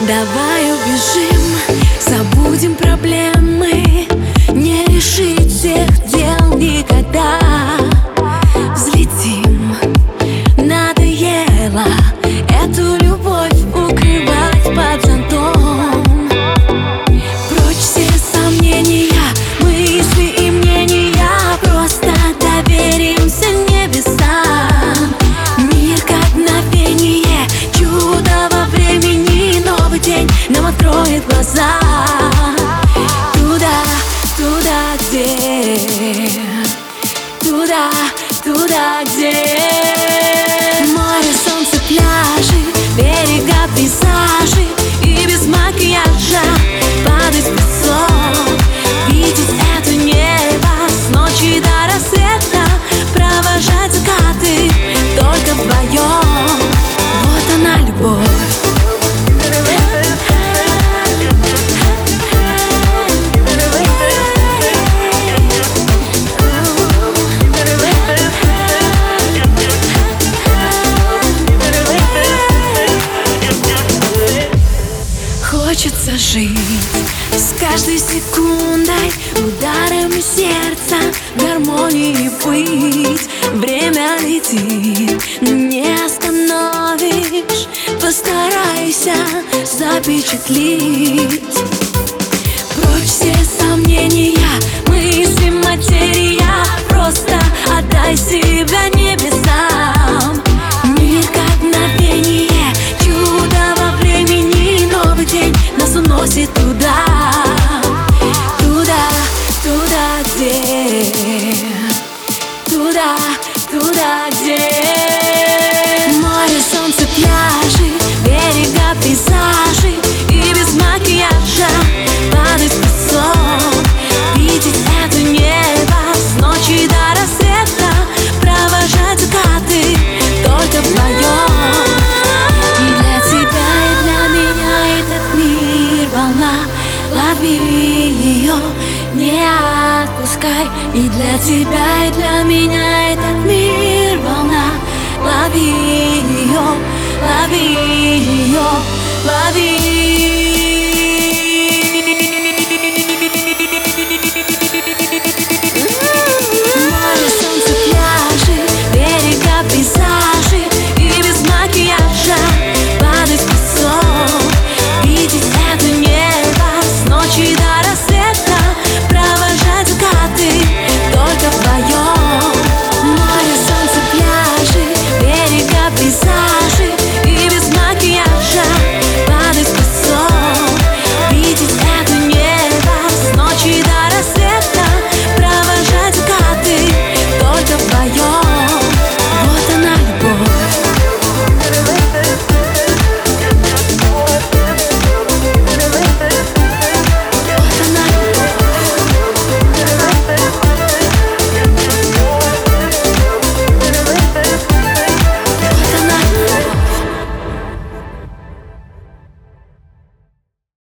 Давай убежим, забудем проблемы Не решить всех дел где Туда, туда, где с каждой секундой Ударами сердца гармонии быть. Время летит, не остановишь. Постарайся запечатлить. Прочь все сомнения, мысли, материя. Просто отдай себя небесам уносит туда Туда, туда, где? Туда, туда, где Лови ее, не отпускай И для тебя, и для меня этот мир волна. Лови ее, лови ее, лови